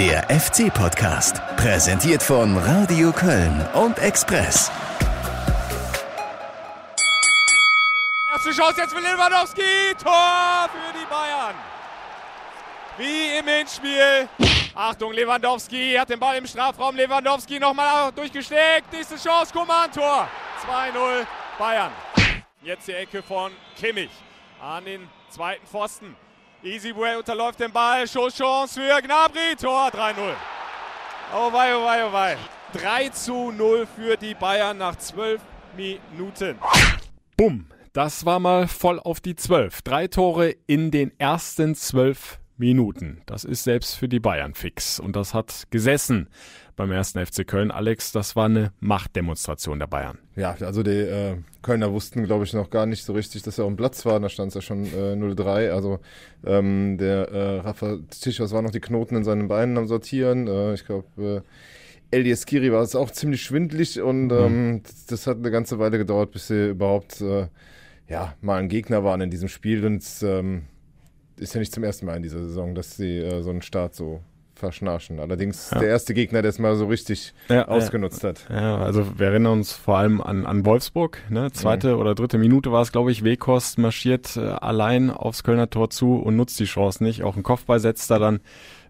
Der FC-Podcast, präsentiert von Radio Köln und Express. Erste Chance jetzt für Lewandowski. Tor für die Bayern. Wie im Hinspiel. Achtung, Lewandowski hat den Ball im Strafraum. Lewandowski nochmal durchgesteckt. Nächste Chance, Kuman, Tor. 2-0 Bayern. Jetzt die Ecke von Kimmich an den zweiten Pfosten. Easyway unterläuft den Ball. Chance für Gnabry. Tor 3-0. Oh wei, oh wei, oh wei. 3 zu 0 für die Bayern nach 12 Minuten. Bumm. Das war mal voll auf die 12. Drei Tore in den ersten 12 Minuten. Das ist selbst für die Bayern fix. Und das hat gesessen beim ersten FC Köln. Alex, das war eine Machtdemonstration der Bayern. Ja, also die äh, Kölner wussten, glaube ich, noch gar nicht so richtig, dass er auf dem Platz war. Da stand es ja schon äh, 0-3. Also ähm, der äh, Rafa Tischers war noch die Knoten in seinen Beinen am Sortieren. Äh, ich glaube, äh, Elias Kiri war es auch ziemlich schwindlig und mhm. ähm, das, das, hat eine ganze Weile gedauert, bis sie überhaupt äh, ja, mal ein Gegner waren in diesem Spiel. Und ähm, ist ja nicht zum ersten Mal in dieser Saison, dass sie äh, so einen Start so verschnarchen. Allerdings ja. der erste Gegner, der es mal so richtig ja, ausgenutzt hat. Ja, also wir erinnern uns vor allem an, an Wolfsburg. Ne? Zweite mhm. oder dritte Minute war es, glaube ich. Wekost marschiert äh, allein aufs Kölner Tor zu und nutzt die Chance nicht. Auch ein Kopfball setzt da dann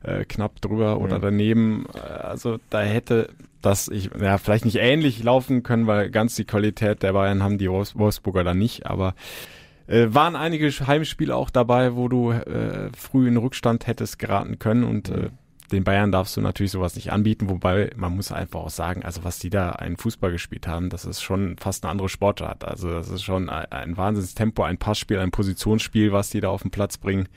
äh, knapp drüber mhm. oder daneben. Also da hätte das ich ja vielleicht nicht ähnlich laufen können, weil ganz die Qualität der Bayern haben die Wolfsburger dann nicht, aber äh, waren einige Heimspiele auch dabei, wo du äh, früh in Rückstand hättest geraten können und äh, den Bayern darfst du natürlich sowas nicht anbieten, wobei man muss einfach auch sagen, also was die da einen Fußball gespielt haben, das ist schon fast eine andere Sportart. Also das ist schon ein, ein Wahnsinnstempo, ein Passspiel, ein Positionsspiel, was die da auf den Platz bringen.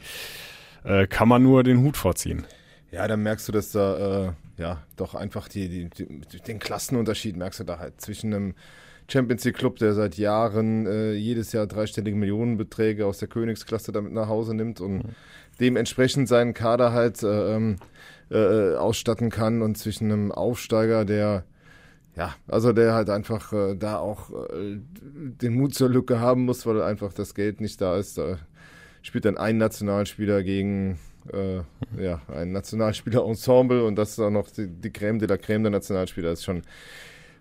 Äh, kann man nur den Hut vorziehen. Ja, dann merkst du, dass da äh, ja doch einfach die, die, die, den Klassenunterschied merkst du da halt zwischen einem Champions League Club, der seit Jahren äh, jedes Jahr dreistellige Millionenbeträge aus der Königsklasse damit nach Hause nimmt und mhm. dementsprechend seinen Kader halt äh, ähm, äh, ausstatten kann und zwischen einem Aufsteiger, der ja, also der halt einfach äh, da auch äh, den Mut zur Lücke haben muss, weil einfach das Geld nicht da ist. Da spielt dann ein Nationalspieler gegen äh, ja, ein Nationalspieler-Ensemble und das ist auch noch die, die Creme de la Creme der Nationalspieler. Das ist schon,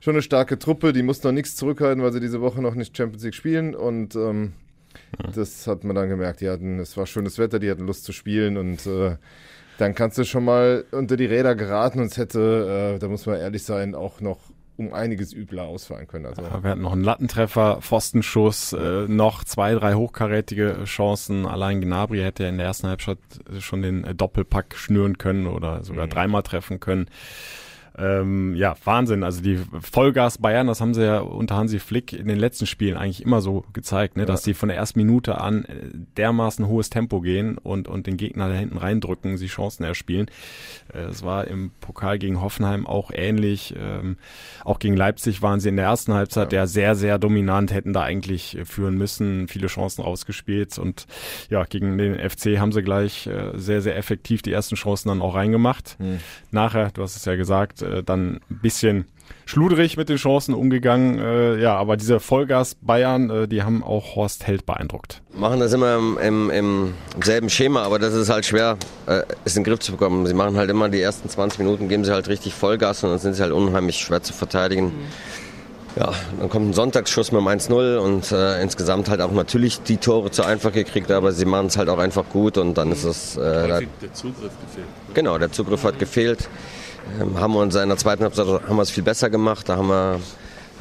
schon eine starke Truppe, die muss noch nichts zurückhalten, weil sie diese Woche noch nicht Champions League spielen und ähm, ja. das hat man dann gemerkt. Die hatten, es war schönes Wetter, die hatten Lust zu spielen und äh, dann kannst du schon mal unter die Räder geraten und es hätte, äh, da muss man ehrlich sein, auch noch um einiges übler ausfallen können. Also. wir hatten noch einen Lattentreffer, Pfostenschuss, äh, noch zwei, drei hochkarätige Chancen. Allein Gnabry hätte ja in der ersten Halbzeit schon den Doppelpack schnüren können oder sogar mhm. dreimal treffen können ähm, ja, Wahnsinn. Also die Vollgas Bayern, das haben sie ja unter Hansi Flick in den letzten Spielen eigentlich immer so gezeigt, ne, ja. dass sie von der ersten Minute an äh, dermaßen hohes Tempo gehen und, und den Gegner da hinten reindrücken, sie Chancen erspielen. Äh, es war im Pokal gegen Hoffenheim auch ähnlich. Ähm, auch gegen Leipzig waren sie in der ersten Halbzeit ja. ja sehr, sehr dominant, hätten da eigentlich äh, führen müssen, viele Chancen rausgespielt und ja, gegen den FC haben sie gleich äh, sehr, sehr effektiv die ersten Chancen dann auch reingemacht. Mhm. Nachher, du hast es ja gesagt, äh, dann ein bisschen schludrig mit den Chancen umgegangen. Äh, ja, aber diese Vollgas Bayern, äh, die haben auch Horst Held beeindruckt. Machen das immer im, im, im selben Schema, aber das ist halt schwer, äh, es in den Griff zu bekommen. Sie machen halt immer die ersten 20 Minuten, geben sie halt richtig Vollgas und dann sind sie halt unheimlich schwer zu verteidigen. Mhm. Ja, dann kommt ein Sonntagsschuss mit dem 1-0 und äh, insgesamt halt auch natürlich die Tore zu einfach gekriegt, aber sie machen es halt auch einfach gut und dann ist es... Äh, da, der Zugriff gefehlt. Genau, der Zugriff hat gefehlt. Ähm, haben wir uns in der zweiten Halbzeit haben wir es viel besser gemacht. Da haben wir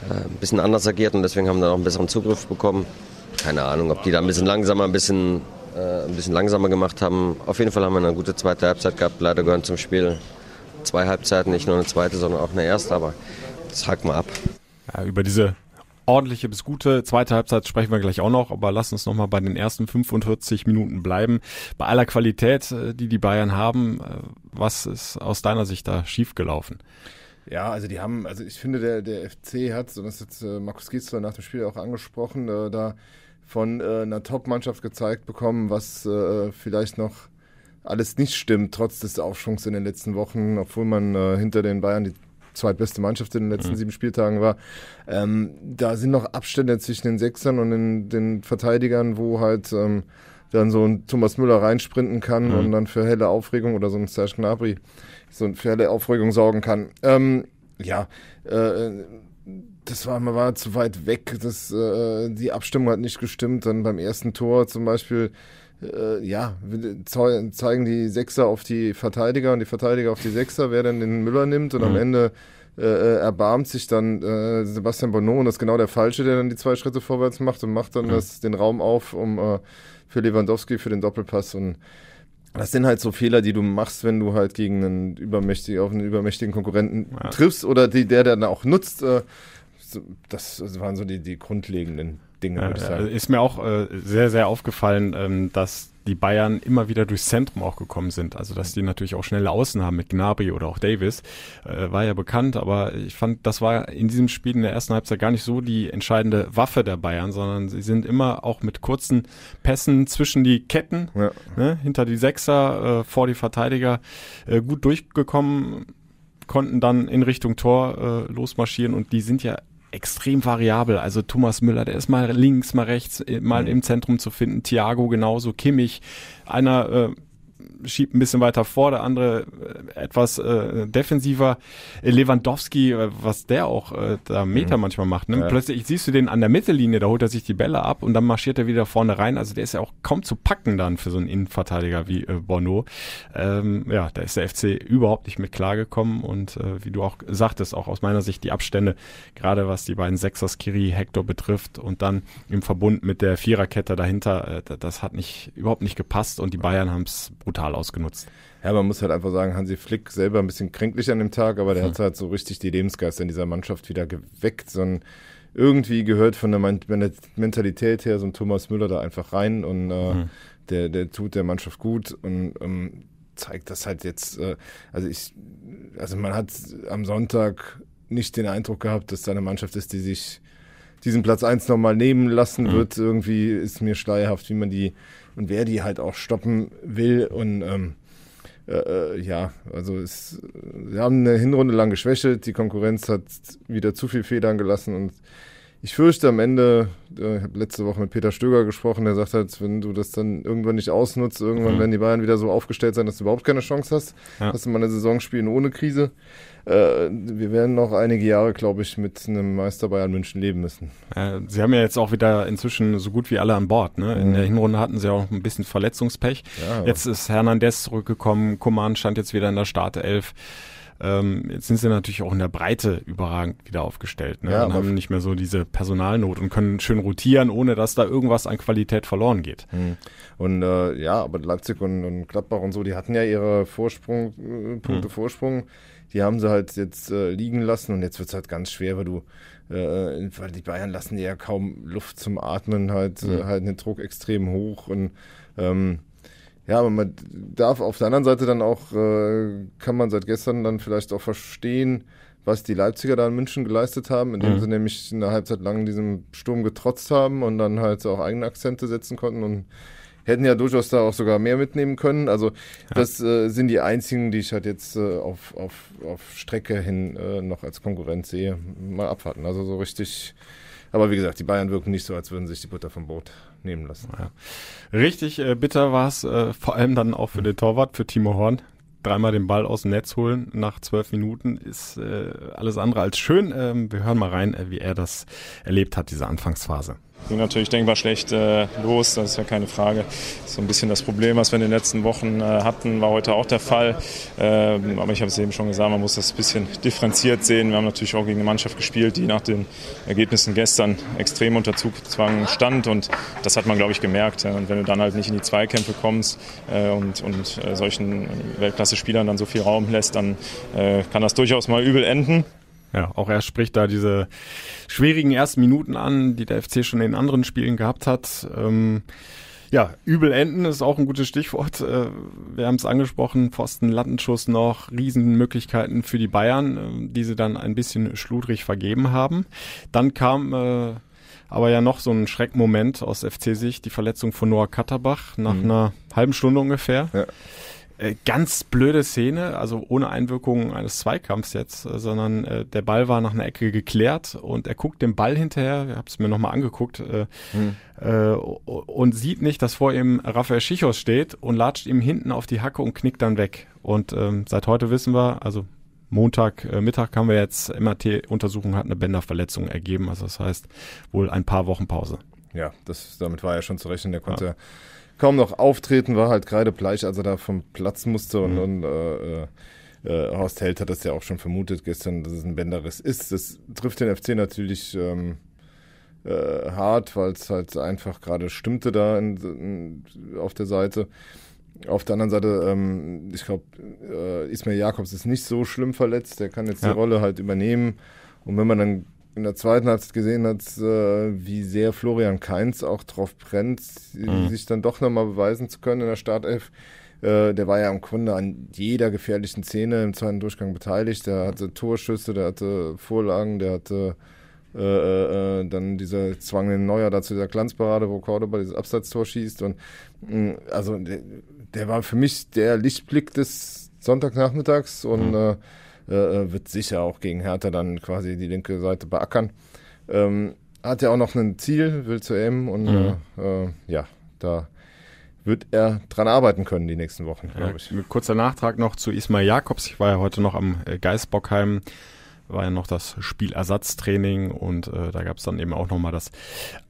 äh, ein bisschen anders agiert und deswegen haben wir auch einen besseren Zugriff bekommen. Keine Ahnung, ob die da ein bisschen langsamer, ein bisschen, äh, ein bisschen langsamer gemacht haben. Auf jeden Fall haben wir eine gute zweite Halbzeit gehabt. Leider gehören zum Spiel zwei Halbzeiten, nicht nur eine zweite, sondern auch eine erste. Aber das hacken wir ab. Ja, über diese ordentliche bis gute. Zweite Halbzeit sprechen wir gleich auch noch, aber lass uns nochmal bei den ersten 45 Minuten bleiben. Bei aller Qualität, äh, die die Bayern haben, äh, was ist aus deiner Sicht da schiefgelaufen? Ja, also die haben, also ich finde, der, der FC hat, so das jetzt äh, Markus Giesler nach dem Spiel auch angesprochen, äh, da von äh, einer Top-Mannschaft gezeigt bekommen, was äh, vielleicht noch alles nicht stimmt, trotz des Aufschwungs in den letzten Wochen, obwohl man hinter den Bayern die zweitbeste Mannschaft in den letzten mhm. sieben Spieltagen war. Ähm, da sind noch Abstände zwischen den Sechsern und den, den Verteidigern, wo halt ähm, dann so ein Thomas Müller reinsprinten kann Mhm. und dann für helle Aufregung oder so ein Serge Gnabry so für helle Aufregung sorgen kann. Ähm, ja, äh, das war, man war zu weit weg, das, äh, die Abstimmung hat nicht gestimmt, dann beim ersten Tor zum Beispiel äh, ja, zeigen die Sechser auf die Verteidiger und die Verteidiger auf die Sechser, wer dann den Müller nimmt und am Mhm. Ende äh, äh, erbarmt sich dann äh, Sebastian Bonneau und das ist genau der Falsche, der dann die zwei Schritte vorwärts macht und macht dann Mhm. das, den Raum auf um äh, für Lewandowski für den Doppelpass und das sind halt so Fehler, die du machst, wenn du halt gegen einen übermächtigen, auf einen übermächtigen Konkurrenten Ja. triffst oder die, der dann auch nutzt. Äh, das waren so die, die grundlegenden Dinge, würde ich sagen. ist mir auch äh, sehr, sehr aufgefallen, ähm, dass die Bayern immer wieder durchs Zentrum auch gekommen sind. Also dass die natürlich auch schnelle Außen haben mit Gnabry oder auch Davis. Äh, war ja bekannt, aber ich fand, das war in diesem Spiel in der ersten Halbzeit gar nicht so die entscheidende Waffe der Bayern, sondern sie sind immer auch mit kurzen Pässen zwischen die Ketten, Ja. ne, hinter die Sechser, äh, vor die Verteidiger äh, gut durchgekommen, konnten dann in Richtung Tor äh, losmarschieren und die sind ja extrem variabel. Also Thomas Müller, der ist mal links, mal rechts, äh, mal im Zentrum zu finden. Thiago genauso, Kimmich. Einer äh, schiebt ein bisschen weiter vor, der andere äh, etwas äh, defensiver. Lewandowski, äh, was der auch äh, da Meter manchmal macht. Ne? Ja. Plötzlich siehst du den an der Mittellinie, da holt er sich die Bälle ab und dann marschiert er wieder vorne rein. Also der ist ja auch kaum zu packen dann für so einen Innenverteidiger wie äh, Bono. Ähm, ja, da ist der FC überhaupt nicht mit klargekommen und äh, wie du auch sagtest, auch aus meiner Sicht die Abstände, gerade was die beiden Sechser Skiri, Hector betrifft und dann im Verbund mit der Viererkette dahinter, äh, das hat nicht überhaupt nicht gepasst und die Bayern haben es brutal ausgenutzt. Ja, man muss halt einfach sagen, Hansi Flick selber ein bisschen kränklich an dem Tag, aber der hat halt so richtig die Lebensgeister in dieser Mannschaft wieder geweckt. So ein, irgendwie gehört von der Men- Men- Mentalität her so ein Thomas Müller da einfach rein und äh, Mhm. der, der tut der Mannschaft gut und ähm, zeigt das halt jetzt. Äh, also ich, also man hat am Sonntag nicht den Eindruck gehabt, dass da eine Mannschaft ist, die sich diesen Platz 1 nochmal nehmen lassen Mhm. wird. Irgendwie ist mir schleierhaft, wie man die und wer die halt auch stoppen will. Und ähm, äh, äh, ja, also es, wir haben eine Hinrunde lang geschwächelt. Die Konkurrenz hat wieder zu viel Federn gelassen und ich fürchte am Ende, äh, ich habe letzte Woche mit Peter Stöger gesprochen, der sagt halt, wenn du das dann irgendwann nicht ausnutzt, irgendwann Mhm. werden die Bayern wieder so aufgestellt sein, dass du überhaupt keine Chance hast, Ja. dass du mal eine Saison spielen ohne Krise. Äh, wir werden noch einige Jahre, glaube ich, mit einem Meister Bayern München leben müssen. Äh, sie haben ja jetzt auch wieder inzwischen so gut wie alle an Bord. Ne? In Mhm. der Hinrunde hatten sie auch ein bisschen Verletzungspech. Ja, Jetzt ist Hernandez zurückgekommen, Coman stand jetzt wieder in der Startelf. Ähm, jetzt sind sie natürlich auch in der Breite überragend wieder aufgestellt ne? Ja, und haben nicht mehr so diese Personalnot und können schön rotieren, ohne dass da irgendwas an Qualität verloren geht. Hm. Und äh, ja, aber Leipzig und, und Gladbach und so, die hatten ja ihre Vorsprung, äh, Punkte Hm. Vorsprung. Die haben sie halt jetzt äh, liegen lassen und jetzt wird's halt ganz schwer, weil du, äh, weil die Bayern lassen ja kaum Luft zum Atmen, halt, äh, Hm. halten den Druck extrem hoch und ähm, ja, aber man darf auf der anderen Seite dann auch, äh, kann man seit gestern dann vielleicht auch verstehen, was die Leipziger da in München geleistet haben, indem Mhm. sie nämlich eine Halbzeit lang diesem Sturm getrotzt haben und dann halt auch eigene Akzente setzen konnten und hätten ja durchaus da auch sogar mehr mitnehmen können. Also das äh, sind die einzigen, die ich halt jetzt äh, auf, auf, auf Strecke hin äh, noch als Konkurrent sehe. Mal abwarten. Also so richtig. Aber wie gesagt, die Bayern wirken nicht so, als würden sich die Butter vom Brot nehmen lassen. Richtig äh, bitter war es, äh, vor allem dann auch für den Torwart, für Timo Horn. Dreimal den Ball aus dem Netz holen nach zwölf Minuten ist äh, alles andere als schön. Ähm, wir hören mal rein, äh, wie er das erlebt hat, diese Anfangsphase. Ging natürlich denkbar schlecht äh, los, das ist ja keine Frage. So ein bisschen das Problem, was wir in den letzten Wochen äh, hatten, war heute auch der Fall. Ähm, aber ich habe es eben schon gesagt, man muss das ein bisschen differenziert sehen. Wir haben natürlich auch gegen eine Mannschaft gespielt, die nach den Ergebnissen gestern extrem unter Zugzwang stand und das hat man, glaube ich, gemerkt. Und wenn du dann halt nicht in die Zweikämpfe kommst äh, und, und äh, solchen Weltklasse-Spielern dann so viel Raum lässt, dann äh, kann das durchaus mal übel enden. Ja, auch er spricht da diese schwierigen ersten Minuten an, die der FC schon in anderen Spielen gehabt hat. Ähm, ja, übel enden ist auch ein gutes Stichwort. Äh, wir haben es angesprochen, Pfosten, Lattenschuss noch, Riesenmöglichkeiten für die Bayern, äh, die sie dann ein bisschen schludrig vergeben haben. Dann kam äh, aber ja noch so ein Schreckmoment aus FC-Sicht, die Verletzung von Noah Katterbach nach einer halben Stunde ungefähr. Ja. Äh, ganz blöde Szene, also ohne Einwirkung eines Zweikampfs jetzt, äh, sondern äh, der Ball war nach einer Ecke geklärt und er guckt dem Ball hinterher, ich habe es mir nochmal angeguckt, äh, hm. äh, und sieht nicht, dass vor ihm Raphael Schichos steht und latscht ihm hinten auf die Hacke und knickt dann weg. Und ähm, seit heute wissen wir, also Montag äh, Mittag haben wir jetzt MRT-Untersuchung hat eine Bänderverletzung ergeben, also das heißt wohl ein paar Wochen Pause. Ja, das, damit war er schon zu rechnen, der konnte ja kaum noch auftreten, war halt gerade bleich, als er da vom Platz musste und, mhm. und äh, äh, Horst Held hat das ja auch schon vermutet gestern, dass es ein Bänderriss ist. Das trifft den FC natürlich ähm, äh, hart, weil es halt einfach gerade stimmte da in, in, auf der Seite. Auf der anderen Seite, ähm, ich glaube, äh, Ismail Jakobs ist nicht so schlimm verletzt, der kann jetzt ja. die Rolle halt übernehmen. Und wenn man dann in der zweiten Halbzeit gesehen hat, äh, wie sehr Florian Kainz auch drauf brennt, mhm. sich dann doch nochmal beweisen zu können in der Startelf. Äh, der war ja im Grunde an jeder gefährlichen Szene im zweiten Durchgang beteiligt. Der hatte Torschüsse, der hatte Vorlagen, der hatte äh, äh, äh dann dieser Zwang in Neuer dazu dieser Glanzparade, wo Cordoba dieses Abseitstor schießt. Und mh, also der, der, war für mich der Lichtblick des Sonntagnachmittags und mhm. äh, äh, äh, wird sicher auch gegen Hertha dann quasi die linke Seite beackern. Ähm, hat ja auch noch ein Ziel, will zu EM und mhm. äh, ja, da wird er dran arbeiten können die nächsten Wochen, glaube ich. Ja, kurzer Nachtrag noch zu Ismail Jakobs. Ich war ja heute noch am äh, Geisbockheim, war ja noch das Spielersatztraining und äh, da gab es dann eben auch nochmal das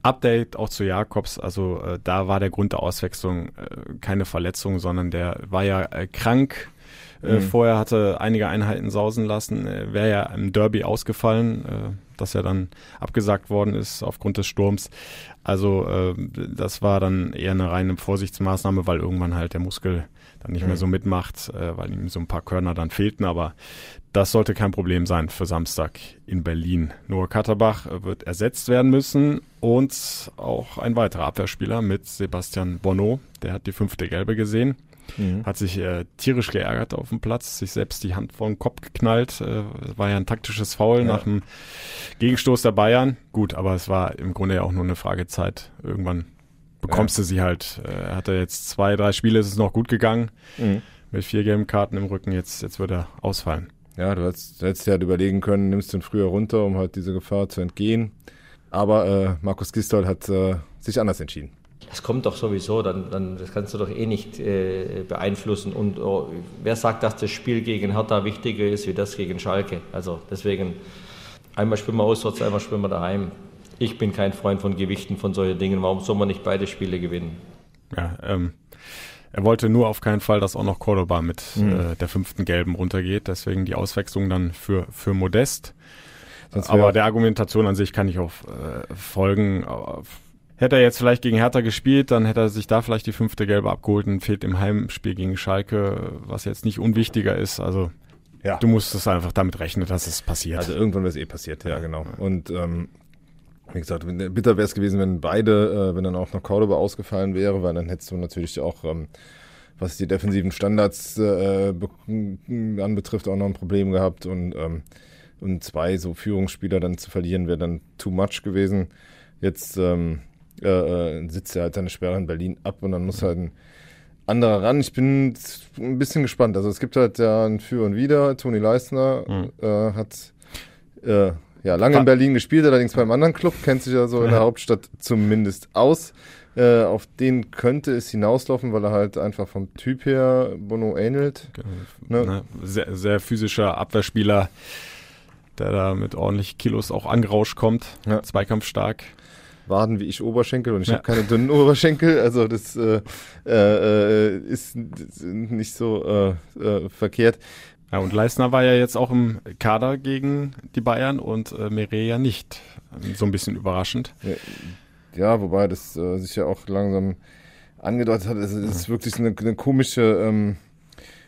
Update auch zu Jakobs. Also äh, da war der Grund der Auswechslung äh, keine Verletzung, sondern der war ja äh, krank äh, mhm. Vorher hatte einige Einheiten sausen lassen, äh, wäre ja im Derby ausgefallen, äh, das ja dann abgesagt worden ist aufgrund des Sturms. Also äh, das war dann eher eine reine Vorsichtsmaßnahme, weil irgendwann halt der Muskel dann nicht mhm. mehr so mitmacht, äh, weil ihm so ein paar Körner dann fehlten. Aber das sollte kein Problem sein für Samstag in Berlin. Noah Katterbach wird ersetzt werden müssen und auch ein weiterer Abwehrspieler mit Sebastian Bonneau, der hat die fünfte Gelbe gesehen. Mhm. Hat sich äh, tierisch geärgert auf dem Platz, sich selbst die Hand vor den Kopf geknallt. Äh, war ja ein taktisches Foul ja. nach dem Gegenstoß der Bayern. Gut, aber es war im Grunde ja auch nur eine Frage Zeit. Irgendwann bekommst ja. du sie halt. Äh, er hatte jetzt zwei, drei Spiele, ist es noch gut gegangen. Mhm. Mit vier gelben Karten im Rücken, jetzt, jetzt wird er ausfallen. Ja, du hättest, hättest dir halt überlegen können, nimmst du ihn früher runter, um halt diese Gefahr zu entgehen. Aber äh, Markus Gistol hat äh, sich anders entschieden das kommt doch sowieso, dann, dann das kannst du doch eh nicht äh, beeinflussen. Und oh, wer sagt, dass das Spiel gegen Hertha wichtiger ist wie das gegen Schalke? Also deswegen, einmal spielen wir auswärts, einmal spielen wir daheim. Ich bin kein Freund von Gewichten, von solchen Dingen. Warum soll man nicht beide Spiele gewinnen? Ja, ähm, er wollte nur auf keinen Fall, dass auch noch Cordoba mit mhm. äh, der fünften Gelben runtergeht. Deswegen die Auswechslung dann für, für Modest. Aber der Argumentation an sich kann ich auch äh, folgen. Hätte er jetzt vielleicht gegen Hertha gespielt, dann hätte er sich da vielleicht die fünfte Gelbe abgeholt und fehlt im Heimspiel gegen Schalke, was jetzt nicht unwichtiger ist. Also ja. du musst es einfach damit rechnen, dass es passiert. Also irgendwann wäre es eh passiert, ja, genau. Und ähm, wie gesagt, bitter wäre es gewesen, wenn beide, äh, wenn dann auch noch Cordoba ausgefallen wäre, weil dann hättest du natürlich auch, ähm, was die defensiven Standards äh, anbetrifft, auch noch ein Problem gehabt und, ähm, und zwei so Führungsspieler dann zu verlieren, wäre dann too much gewesen. Jetzt ähm, äh, äh, sitzt er halt seine Sperre in Berlin ab und dann muss halt ein anderer ran. Ich bin ein bisschen gespannt. Also es gibt halt ja ein Für und Wider. Toni Leisner mhm. äh, hat äh, ja lange in Berlin gespielt, allerdings beim anderen Club, kennt sich ja so in der Hauptstadt zumindest aus. Äh, auf den könnte es hinauslaufen, weil er halt einfach vom Typ her Bono ähnelt. Ne? Ne, sehr, sehr physischer Abwehrspieler, der da mit ordentlich Kilos auch angerauscht kommt. Ja. Zweikampfstark. Waden wie ich Oberschenkel und ich ja. habe keine dünnen Oberschenkel. Also das äh, äh, ist nicht so äh, äh, verkehrt. Ja, und Leisner war ja jetzt auch im Kader gegen die Bayern und äh, Mireia nicht. So ein bisschen überraschend. Ja, ja wobei das äh, sich ja auch langsam angedeutet hat. Es ist wirklich eine, eine komische ähm,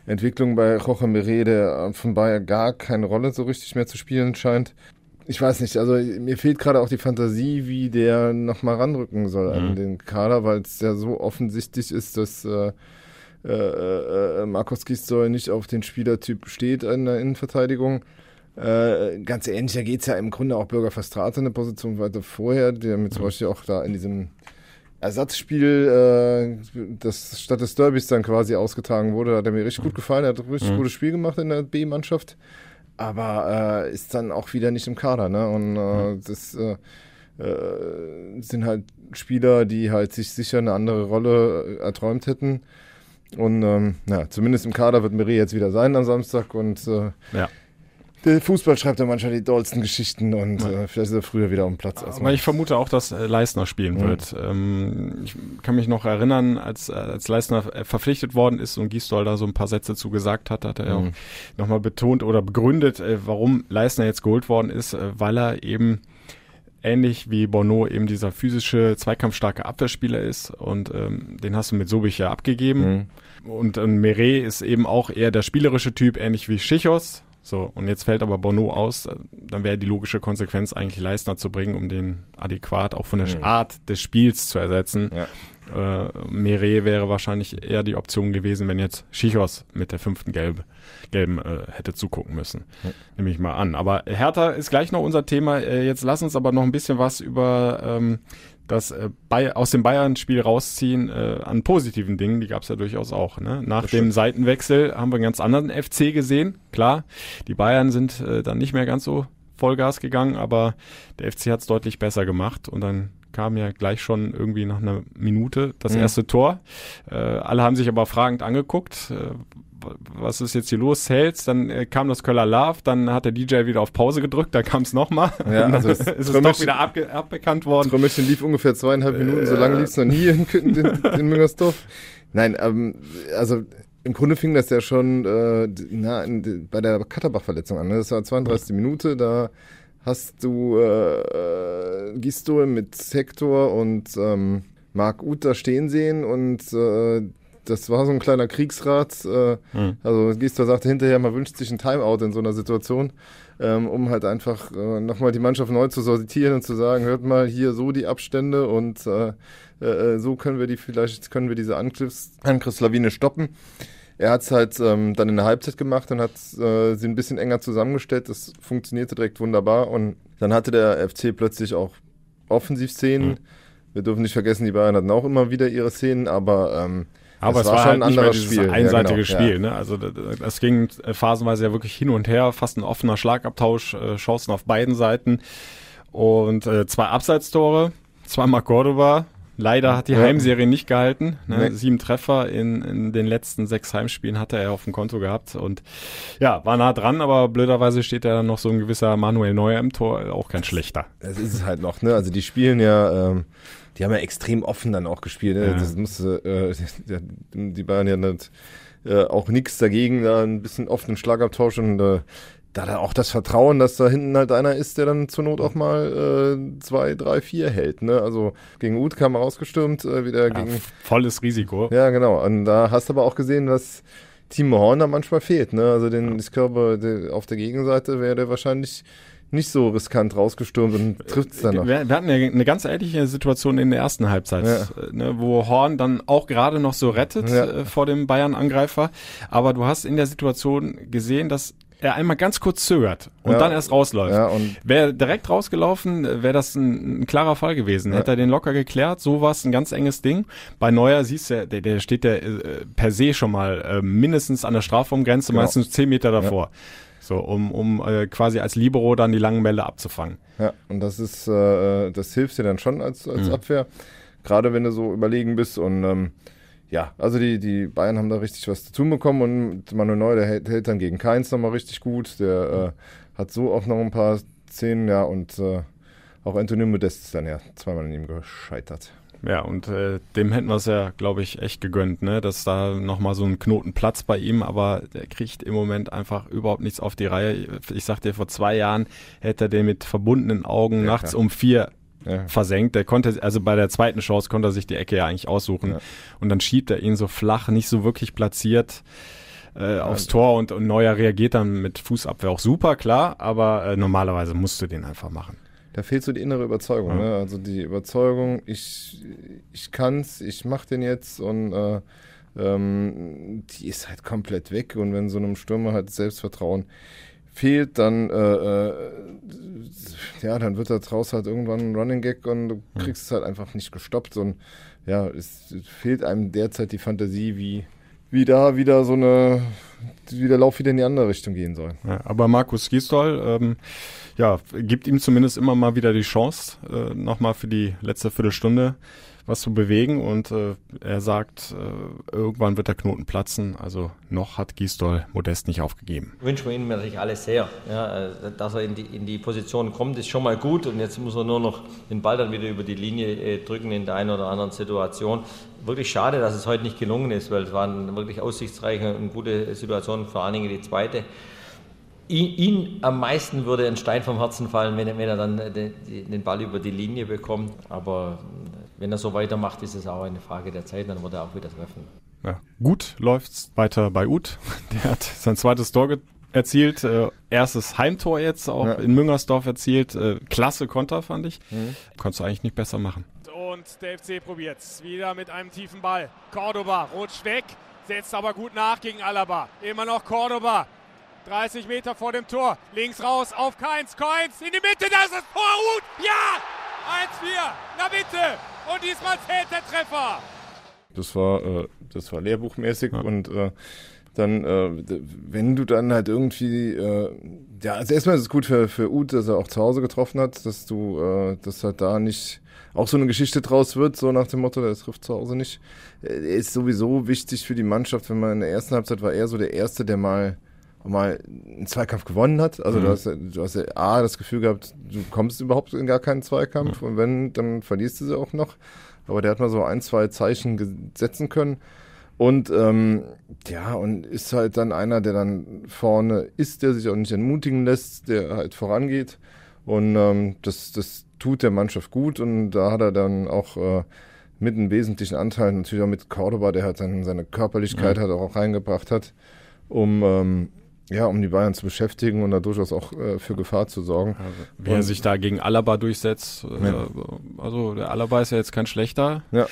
Entwicklung bei Jorge Mire, der von Bayern gar keine Rolle so richtig mehr zu spielen scheint ich weiß nicht, also mir fehlt gerade auch die Fantasie, wie der nochmal ranrücken soll mhm. an den Kader, weil es ja so offensichtlich ist, dass äh, äh, äh, Markus Gisdol nicht auf den Spielertyp steht in der Innenverteidigung. Äh, ganz ähnlich, da geht es ja im Grunde auch Bürger Verstrate eine Position weiter vorher, der mit zum mhm. Beispiel auch da in diesem Ersatzspiel, äh, das statt des Derbys dann quasi ausgetragen wurde, hat er mir richtig gut gefallen. Er hat ein richtig Mhm. gutes Spiel gemacht in der B-Mannschaft, aber äh, ist dann auch wieder nicht im Kader. Ne? Und äh, das äh, äh, sind halt Spieler, die halt sich sicher eine andere Rolle äh, erträumt hätten. Und ähm, na, zumindest im Kader wird Meret jetzt wieder sein am Samstag und äh, Ja. Der Fußball schreibt ja manchmal die dollsten Geschichten und äh, vielleicht ist er früher wieder am Platz. Aber ich vermute auch, dass äh, Leistner spielen Mhm. wird. Ähm, ich kann mich noch erinnern, als, äh, als Leistner äh, verpflichtet worden ist und Gisdol da so ein paar Sätze zu gesagt hat, hat er ja Mhm. auch nochmal betont oder begründet, äh, warum Leistner jetzt geholt worden ist, äh, weil er eben ähnlich wie Bono eben dieser physische, zweikampfstarke Abwehrspieler ist und ähm, den hast du mit Sobich ja abgegeben. Mhm. Und äh, Meret ist eben auch eher der spielerische Typ, ähnlich wie Schichos. So, und jetzt fällt aber Bono aus, äh, dann wäre die logische Konsequenz eigentlich Leistner zu bringen, um den adäquat auch von der Mhm. Art des Spiels zu ersetzen. Ja. Äh, Meret wäre wahrscheinlich eher die Option gewesen, wenn jetzt Schichos mit der fünften Gelb, Gelben äh, hätte zugucken müssen. Ja. Nehme ich mal an. Aber Hertha ist gleich noch unser Thema. Äh, jetzt lass uns aber noch ein bisschen was über ähm, das äh, Bay aus dem Bayern-Spiel rausziehen äh, an positiven Dingen. Die gab es ja durchaus auch. Ne? Nach Das dem stimmt. Seitenwechsel haben wir einen ganz anderen FC gesehen. Klar, die Bayern sind äh, dann nicht mehr ganz so Vollgas gegangen, aber der FC hat es deutlich besser gemacht und dann kam ja gleich schon irgendwie nach einer Minute das Mhm. erste Tor. Äh, alle haben sich aber fragend angeguckt. Äh, was ist jetzt hier los? Hels, dann äh, kam das Köller Love, dann hat der DJ wieder auf Pause gedrückt, dann kam es nochmal. Ja, also ist es doch wieder abge abbekannt worden. Trümmerchen lief ungefähr zweieinhalb Minuten, so lange lief es noch nie in, in, in, in Müngersdorf. Nein, ähm, also im Grunde fing das ja schon äh, na, in, bei der Katterbach-Verletzung an. Ne? Das war 32. Minute, da hast du äh, Gistol mit Hector und ähm, Marc Uth da stehen sehen und äh, das war so ein kleiner Kriegsrat. Äh, Hm. Also Gisdol sagte hinterher, man wünscht sich ein Timeout in so einer Situation, ähm, um halt einfach äh, nochmal die Mannschaft neu zu sortieren und zu sagen, hört mal hier so die Abstände und äh, äh, so können wir die vielleicht, können wir diese Angriffs Angriffslawine stoppen. Er hat es halt ähm, dann in der Halbzeit gemacht und hat äh, sie ein bisschen enger zusammengestellt. Das funktionierte direkt wunderbar. Und dann hatte der FC plötzlich auch Offensivszenen. Mhm. Wir dürfen nicht vergessen, die Bayern hatten auch immer wieder ihre Szenen, aber ähm, Aber das es war, schon halt ein nicht mehr anderes dieses Spiel. Ja, einseitige genau, Spiel. ja. Ne? Also das ging äh, phasenweise ja wirklich hin und her, fast ein offener Schlagabtausch, äh, Chancen auf beiden Seiten und äh, zwei Abseitstore, zweimal Cordoba. Leider hat die Ja. Heimserie nicht gehalten. Ne? Nee. Sieben Treffer in, in den letzten sechs Heimspielen hatte er auf dem Konto gehabt und ja, war nah dran, aber blöderweise steht da dann noch so ein gewisser Manuel Neuer im Tor, auch kein schlechter. Das ist es halt noch, ne? Also die spielen ja, ähm, die haben ja extrem offen dann auch gespielt. Ne? Ja. Das musste, äh, die- die Bayern ja nicht, äh, auch nichts dagegen, da ein bisschen offenen Schlagabtausch und äh, da da auch das Vertrauen, dass da hinten halt einer ist, der dann zur Not auch mal äh, zwei, drei, vier hält. Ne? Also gegen Uth kam er rausgestürmt, äh, wieder Ja, gegen. volles Risiko. Ja, genau. Und da hast du aber auch gesehen, dass Timo Horn da manchmal fehlt. Ne? Also den, ich glaube, der, auf der Gegenseite wäre der wahrscheinlich nicht so riskant rausgestürmt und trifft es dann noch. Wir, wir hatten ja eine ganz ähnliche Situation in der ersten Halbzeit, Ja. äh, ne, wo Horn dann auch gerade noch so rettet Ja. äh, vor dem Bayern-Angreifer. Aber du hast in der Situation gesehen, dass er einmal ganz kurz zögert und Ja. dann erst rausläuft. Ja, Wäre direkt rausgelaufen, äh, wäre das ein, ein klarer Fall gewesen. Ja. Hätte er den locker geklärt, so war es ein ganz enges Ding. Bei Neuer siehst du, ja, der, der steht ja äh, per se schon mal äh, mindestens an der Strafraumgrenze, Genau. meistens zehn Meter davor. So, um, um äh, quasi als Libero dann die langen Bälle abzufangen. Ja, und das ist, äh, das hilft dir dann schon als, als Mhm. Abwehr, gerade wenn du so überlegen bist. Und ähm, ja, also die, die Bayern haben da richtig was zu tun bekommen und Manuel Neuer, der hält, hält dann gegen Keins nochmal richtig gut. Der äh, hat so auch noch ein paar Szenen, ja, und äh, auch Antonio Modest ist dann ja zweimal an ihm gescheitert. Ja, und äh, dem hätten wir es ja, glaube ich, echt gegönnt, ne? dass da nochmal so ein Knoten Platz bei ihm, aber der kriegt im Moment einfach überhaupt nichts auf die Reihe. Ich sag dir, vor zwei Jahren hätte er den mit verbundenen Augen Ja, nachts klar. um vier Ja. versenkt. Der konnte, also bei der zweiten Chance konnte er sich die Ecke ja eigentlich aussuchen. Ja. Und dann schiebt er ihn so flach, nicht so wirklich platziert äh, aufs Tor und, und Neuer reagiert dann mit Fußabwehr auch super, klar, aber äh, normalerweise musst du den einfach machen. Da fehlt so die innere Überzeugung, ne? Also die Überzeugung, ich, ich kann's, ich mach den jetzt und äh, ähm, die ist halt komplett weg. Und wenn so einem Stürmer halt Selbstvertrauen fehlt, dann äh, äh, ja, dann wird da draus halt irgendwann ein Running Gag und du kriegst es halt einfach nicht gestoppt. Und ja, es, es fehlt einem derzeit die Fantasie, wie, wie da wieder so eine, wie der Lauf wieder in die andere Richtung gehen soll. Ja, aber Markus Gisdol, ähm, ja, gibt ihm zumindest immer mal wieder die Chance, äh, nochmal für die letzte Viertelstunde was zu bewegen und äh, er sagt, äh, irgendwann wird der Knoten platzen. Also noch hat Gisdol Modest nicht aufgegeben. Wünschen wir ihm natürlich alles sehr. Ja, äh, dass er in die, in die Position kommt, ist schon mal gut und jetzt muss er nur noch den Ball dann wieder über die Linie äh, drücken in der einen oder anderen Situation. Wirklich schade, dass es heute nicht gelungen ist, weil es waren wirklich aussichtsreiche und gute Situationen, vor allen Dingen die zweite ihn, am meisten würde ein Stein vom Herzen fallen, wenn er, wenn er dann den, den, Ball über die Linie bekommt. Aber wenn er so weitermacht, ist es auch eine Frage der Zeit, dann wird er auch wieder treffen. Ja. Gut läuft's weiter bei Uth. Der hat sein zweites Tor erzielt, äh, erstes Heimtor jetzt auch ja. in Müngersdorf erzielt. Äh, klasse Konter, fand ich. Mhm. Konntest du eigentlich nicht besser machen. Und der FC probiert's wieder mit einem tiefen Ball. Cordoba rutscht weg, setzt aber gut nach gegen Alaba. Immer noch Cordoba. 30 Meter vor dem Tor. Links raus auf Keins. Keins in die Mitte. Das ist Tor. Uth. Ja! 1-4. Na bitte. Und diesmal zählt der Treffer. Das war, äh, das war lehrbuchmäßig ja. und äh, dann, äh, wenn du dann halt irgendwie, äh, ja, also erstmal ist es gut für, für Uth, dass er auch zu Hause getroffen hat, dass du, äh, dass halt da nicht auch so eine Geschichte draus wird, so nach dem Motto, der trifft zu Hause nicht. Er ist sowieso wichtig für die Mannschaft, wenn man in der ersten Halbzeit war er so der Erste, der mal mal einen Zweikampf gewonnen hat. Also mhm. du hast, du hast ja A, das Gefühl gehabt, du kommst überhaupt in gar keinen Zweikampf mhm. und wenn, dann verlierst du sie auch noch. Aber der hat mal so ein, zwei Zeichen setzen können. Und ähm, ja, und ist halt dann einer, der dann vorne ist, der sich auch nicht entmutigen lässt, der halt vorangeht. Und ähm, das, das tut der Mannschaft gut und da hat er dann auch äh, mit einem wesentlichen Anteil, natürlich auch mit Cordoba, der halt seine, seine Körperlichkeit mhm. halt auch reingebracht hat, um ähm, ja, um die Bayern zu beschäftigen und da durchaus auch äh, für Gefahr zu sorgen. Also, wie und, er sich da gegen Alaba durchsetzt. Äh, ja. Also der Alaba ist ja jetzt kein schlechter, ja.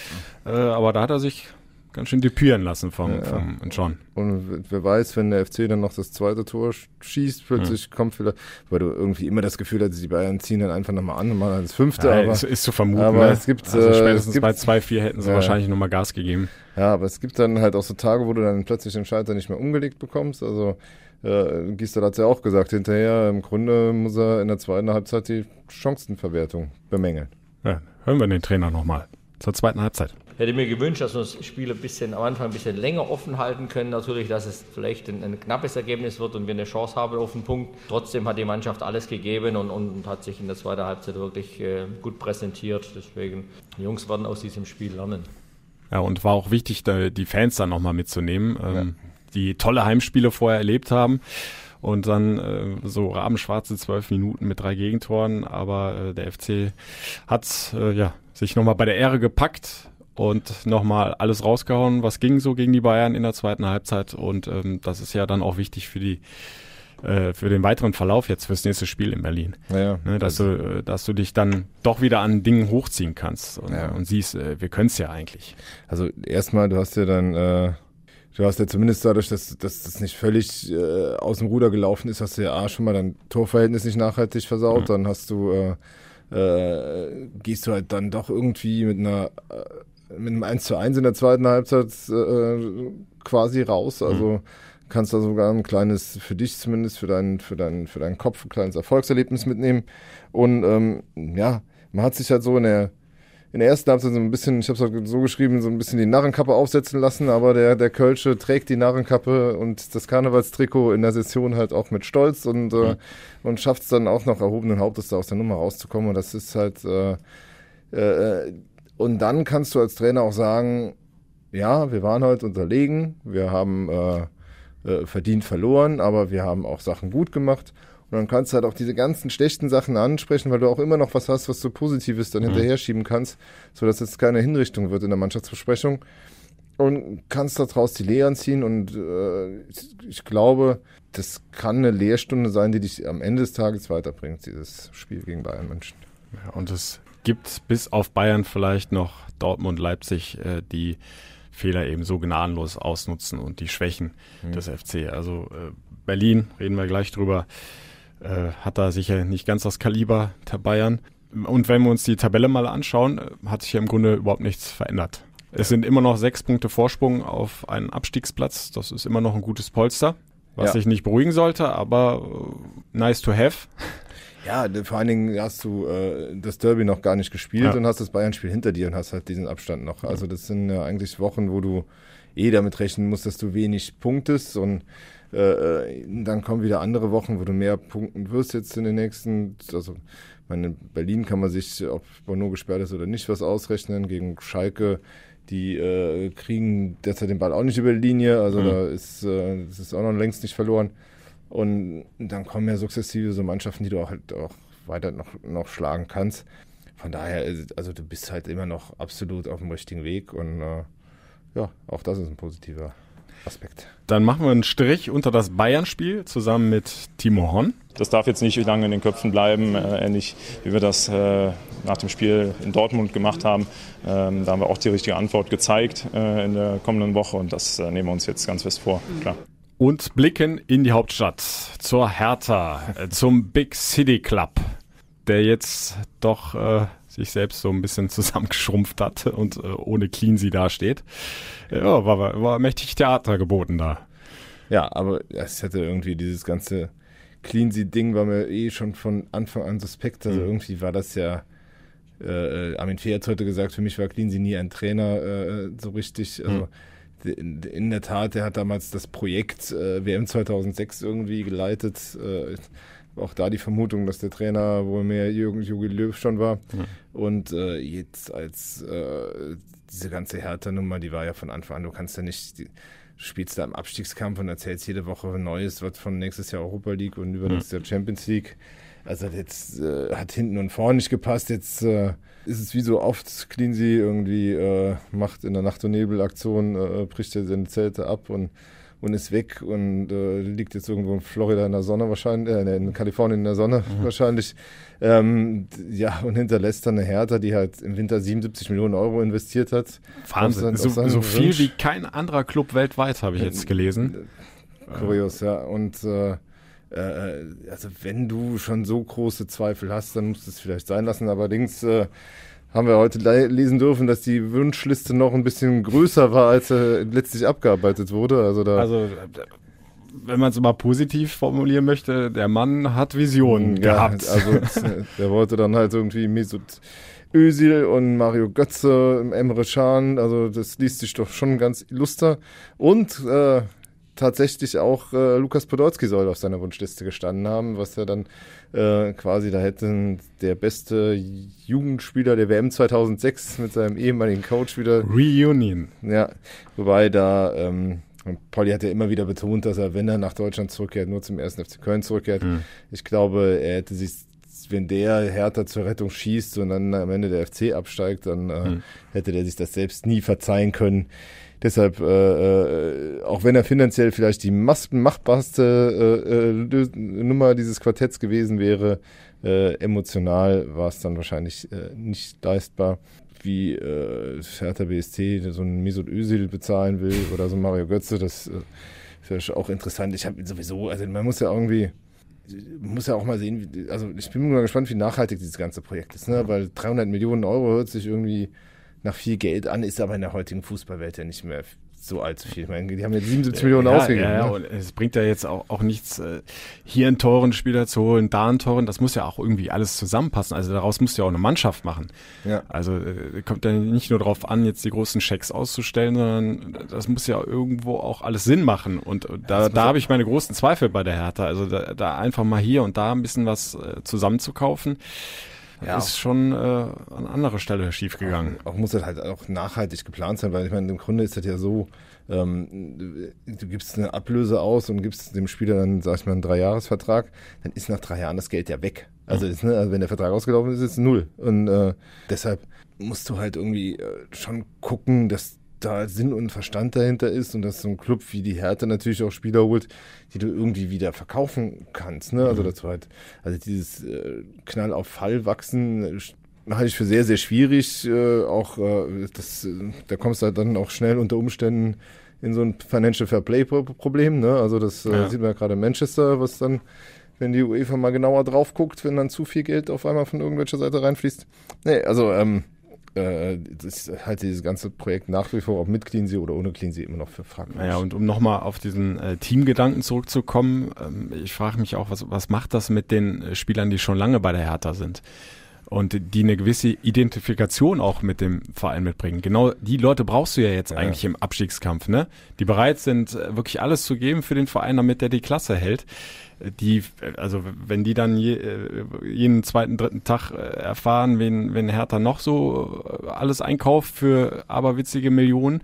äh, aber da hat er sich ganz schön depüren lassen vom, ja, vom John. Und wer weiß, wenn der FC dann noch das zweite Tor schießt, plötzlich mhm. kommt vielleicht, weil du irgendwie immer das Gefühl hast, die Bayern ziehen dann einfach nochmal an und machen das fünfte. Ja, aber ist, ist zu vermuten. Aber ne? es gibt also äh, spätestens bei 2-4 hätten sie ja. wahrscheinlich nochmal Gas gegeben. Ja, aber es gibt dann halt auch so Tage, wo du dann plötzlich den Schalter nicht mehr umgelegt bekommst. Also äh, Gisdol hat es ja auch gesagt, hinterher im Grunde muss er in der zweiten Halbzeit die Chancenverwertung bemängeln. Ja, hören wir den Trainer nochmal zur zweiten Halbzeit. Hätte mir gewünscht, dass wir das Spiel ein bisschen, am Anfang ein bisschen länger offen halten können. Natürlich, dass es vielleicht ein, ein knappes Ergebnis wird und wir eine Chance haben auf den Punkt. Trotzdem hat die Mannschaft alles gegeben und, und hat sich in der zweiten Halbzeit wirklich äh, gut präsentiert. Deswegen, die Jungs werden aus diesem Spiel lernen. Ja, und war auch wichtig, die Fans dann nochmal mitzunehmen, ähm, ja. die tolle Heimspiele vorher erlebt haben. Und dann äh, so rabenschwarze zwölf Minuten mit drei Gegentoren, aber äh, der FC hat äh, ja, sich nochmal bei der Ehre gepackt, und nochmal alles rausgehauen, was ging so gegen die Bayern in der zweiten Halbzeit. Und ähm, das ist ja dann auch wichtig für die äh, für den weiteren Verlauf jetzt fürs nächste Spiel in Berlin. Ja, ne, dass du, äh, dass du dich dann doch wieder an Dingen hochziehen kannst und, ja. und siehst, äh, wir können es ja eigentlich. Also erstmal, du hast ja dann, äh, du hast ja zumindest dadurch, dass, dass das nicht völlig äh, aus dem Ruder gelaufen ist, hast du ja A, schon mal dein Torverhältnis nicht nachhaltig versaut, mhm. dann hast du äh, äh, gehst du halt dann doch irgendwie mit einer äh, mit einem 1 zu 1 in der zweiten Halbzeit äh, quasi raus. Also mhm. kannst da sogar ein kleines, für dich zumindest, für deinen, für deinen, für deinen Kopf ein kleines Erfolgserlebnis mitnehmen. Und ähm, ja, man hat sich halt so in der in der ersten Halbzeit so ein bisschen, ich habe es halt so geschrieben, so ein bisschen die Narrenkappe aufsetzen lassen, aber der, der Kölsche trägt die Narrenkappe und das Karnevalstrikot in der Session halt auch mit Stolz und, äh, mhm. äh, und schafft es dann auch noch erhobenen Hauptes da aus der Nummer rauszukommen. Und das ist halt äh, äh, und dann kannst du als Trainer auch sagen, ja, wir waren heute unterlegen, wir haben äh, äh, verdient verloren, aber wir haben auch Sachen gut gemacht. Und dann kannst du halt auch diese ganzen schlechten Sachen ansprechen, weil du auch immer noch was hast, was du Positives dann mhm. hinterher schieben kannst, sodass es keine Hinrichtung wird in der Mannschaftsbesprechung. Und kannst daraus die Lehren ziehen und äh, ich, ich glaube, das kann eine Lehrstunde sein, die dich am Ende des Tages weiterbringt, dieses Spiel gegen Bayern München. Ja, und das gibt bis auf Bayern vielleicht noch Dortmund, Leipzig, äh, die Fehler eben so gnadenlos ausnutzen und die Schwächen mhm. des FC. Also äh, Berlin, reden wir gleich drüber, äh, hat da sicher nicht ganz das Kaliber der Bayern. Und wenn wir uns die Tabelle mal anschauen, äh, hat sich hier im Grunde überhaupt nichts verändert. Es sind immer noch sechs Punkte Vorsprung auf einen Abstiegsplatz. Das ist immer noch ein gutes Polster, was Ja. sich nicht beruhigen sollte, aber äh, nice to have. Ja, de- vor allen Dingen hast du äh, das Derby noch gar nicht gespielt Ja. und hast das Bayern-Spiel hinter dir und hast halt diesen Abstand noch. Also das sind ja eigentlich Wochen, wo du eh damit rechnen musst, dass du wenig punktest und äh, äh, dann kommen wieder andere Wochen, wo du mehr punkten wirst jetzt in den nächsten, also ich meine, in Berlin kann man sich, ob Bono gesperrt ist oder nicht, was ausrechnen. Gegen Schalke, die äh, kriegen derzeit den Ball auch nicht über die Linie, also Mhm. da ist, äh, das ist auch noch längst nicht verloren. Und dann kommen ja sukzessive so Mannschaften, die du auch halt auch weiter noch, noch schlagen kannst. Von daher, ist- also du bist halt immer noch absolut auf dem richtigen Weg und äh, ja, auch das ist ein positiver Aspekt. Dann machen wir einen Strich unter das Bayern-Spiel zusammen mit Timo Horn. Das darf jetzt nicht lange in den Köpfen bleiben, äh, ähnlich wie wir das äh, nach dem Spiel in Dortmund gemacht haben. Ähm, da haben wir auch die richtige Antwort gezeigt äh, in der kommenden Woche und das äh, nehmen wir uns jetzt ganz fest vor. Klar. Und blicken in die Hauptstadt, zur Hertha, äh, zum Big City Club, der jetzt doch äh, sich selbst so ein bisschen zusammengeschrumpft hat und äh, ohne Cleansy dasteht. Ja, war, war, mächtig Theater geboten da. Ja, aber es hätte irgendwie dieses ganze Cleansy-Ding war mir eh schon von Anfang an suspekt. Also Mhm. irgendwie war das ja, äh, Armin Fee hat heute gesagt, für mich war Cleansy nie ein Trainer äh, so richtig. Also in, in der Tat, der hat damals das Projekt äh, WM 2006 irgendwie geleitet. Äh, auch da die Vermutung, dass der Trainer wohl mehr Jürgen Jogi Löw schon war. Und äh, jetzt als äh, diese ganze Hertha-Nummer, die war ja von Anfang an, du kannst ja nicht, die, du spielst da im Abstiegskampf und erzählst jede Woche Neues, wird von nächstes Jahr Europa League und übernächstes Jahr Champions League. Also jetzt äh, hat hinten und vorne nicht gepasst. Jetzt äh, ist es wie so oft, Cleansy irgendwie äh, macht in der Nacht- und Nebel-Aktion, äh, bricht er seine Zelte ab und, und ist weg und äh, liegt jetzt irgendwo in Florida in der Sonne wahrscheinlich, äh, in Kalifornien in der Sonne wahrscheinlich. Ähm, ja, und hinterlässt dann eine Hertha, die halt im Winter 77 Millionen Euro investiert hat. Wahnsinn. So, so viel Wunsch. wie kein anderer Club weltweit, habe ich jetzt gelesen. Kurios, ja. Und äh, äh, also wenn du schon so große Zweifel hast, dann musst du es vielleicht sein lassen. Allerdings äh, haben wir heute le lesen dürfen, dass die Wunschliste noch ein bisschen größer war, als äh, letztlich abgearbeitet wurde. Also da Also, äh, wenn man es mal positiv formulieren möchte, der Mann hat Visionen ja, gehabt. Also äh, der wollte dann halt irgendwie Mesut Özil und Mario Götze, Emre Can, also das liest sich doch schon ganz illuster. Und äh, tatsächlich auch äh, Lukas Podolski soll auf seiner Wunschliste gestanden haben, was ja dann äh, quasi, da hätte der beste Jugendspieler der WM 2006 mit seinem ehemaligen Coach wieder Reunion. ja, wobei da, ähm, und Polly hat ja immer wieder betont, dass er, wenn er nach Deutschland zurückkehrt, nur zum ersten FC Köln zurückkehrt. Ich glaube, er hätte sich, wenn der Hertha zur Rettung schießt und dann am Ende der FC absteigt, dann äh, hätte der sich das selbst nie verzeihen können. Deshalb, äh, äh, auch wenn er finanziell vielleicht die machbarste äh, äh, Nummer dieses Quartetts gewesen wäre, äh, emotional war es dann wahrscheinlich äh, nicht leistbar, wie äh, Hertha BSC so einen Mesut Özil bezahlen will oder so Mario Götze. Das äh, ist ja auch interessant. Ich habe sowieso, also man muss ja irgendwie muss ja auch mal sehen, also ich bin mal gespannt, wie nachhaltig dieses ganze Projekt ist, ne? weil 300 Millionen Euro hört sich irgendwie nach viel Geld an, ist aber in der heutigen Fußballwelt ja nicht mehr so allzu viel. Ich meine, die haben jetzt 77 Millionen ja, ausgegeben. Ja, ja, ne? und es bringt ja jetzt auch, auch nichts, äh, hier einen teuren Spieler zu holen, da einen teuren. Das muss ja auch irgendwie alles zusammenpassen. Also daraus musst du ja auch eine Mannschaft machen. Ja. Also äh, kommt ja nicht nur darauf an, jetzt die großen Schecks auszustellen, sondern das muss ja irgendwo auch alles Sinn machen. Und äh, da, da habe ich meine großen Zweifel bei der Hertha. Also da, da einfach mal hier und da ein bisschen was äh, zusammenzukaufen, Ja, ist schon äh, an anderer Stelle schiefgegangen. Auch muss das halt auch nachhaltig geplant sein, weil ich meine, im Grunde ist das ja so, ähm, du gibst eine Ablöse aus und gibst dem Spieler dann, sag ich mal, einen Dreijahresvertrag, dann ist nach drei Jahren das Geld ja weg. Also, ist, ne, also wenn der Vertrag ausgelaufen ist, ist es null. Und äh, deshalb musst du halt irgendwie äh, schon gucken, dass da Sinn und Verstand dahinter ist und dass so ein Club wie die Hertha natürlich auch Spieler holt, die du irgendwie wieder verkaufen kannst. Ne? Also dazu halt, also dieses äh, Knall auf Fall wachsen äh, halte ich für sehr, sehr schwierig. Äh, auch äh, das, äh, da kommst du halt dann auch schnell unter Umständen in so ein Financial Fair Play Problem. Ne? Also das äh, Ja. sieht man ja gerade in Manchester, was dann, wenn die UEFA mal genauer drauf guckt, wenn dann zu viel Geld auf einmal von irgendwelcher Seite reinfließt. Nee, also ähm, äh, das ist halt dieses ganze Projekt nach wie vor, ob mit Cleansea oder ohne Cleansea, immer noch für fragwürdig. Naja, und um nochmal auf diesen äh, Teamgedanken zurückzukommen, ähm, ich frage mich auch, was, was macht das mit den äh, Spielern, die schon lange bei der Hertha sind? Und die eine gewisse Identifikation auch mit dem Verein mitbringen. Genau die Leute brauchst du ja jetzt Ja. eigentlich im Abstiegskampf, ne? Die bereit sind, äh, wirklich alles zu geben für den Verein, damit der die Klasse hält. Die, also wenn die dann je, äh, jeden zweiten, dritten Tag äh, erfahren, wen, wenn Hertha noch so äh, alles einkauft für aberwitzige Millionen,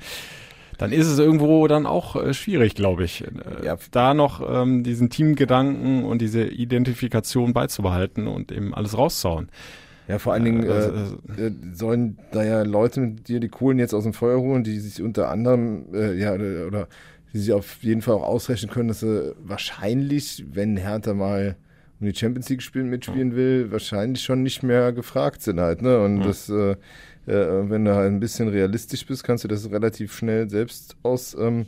dann ist es irgendwo dann auch äh, schwierig, glaube ich, äh, Ja. da noch ähm, diesen Teamgedanken und diese Identifikation beizubehalten und eben alles rauszuhauen. Ja, vor allen Dingen äh, äh, sollen da ja Leute mit dir die Kohlen jetzt aus dem Feuer holen, die sich unter anderem, äh, ja, oder, oder die sich auf jeden Fall auch ausrechnen können, dass sie wahrscheinlich, wenn Hertha mal um die Champions League spielen, mitspielen will, wahrscheinlich schon nicht mehr gefragt sind halt, ne? Und das, äh, äh, wenn du halt ein bisschen realistisch bist, kannst du das relativ schnell selbst aus, ähm,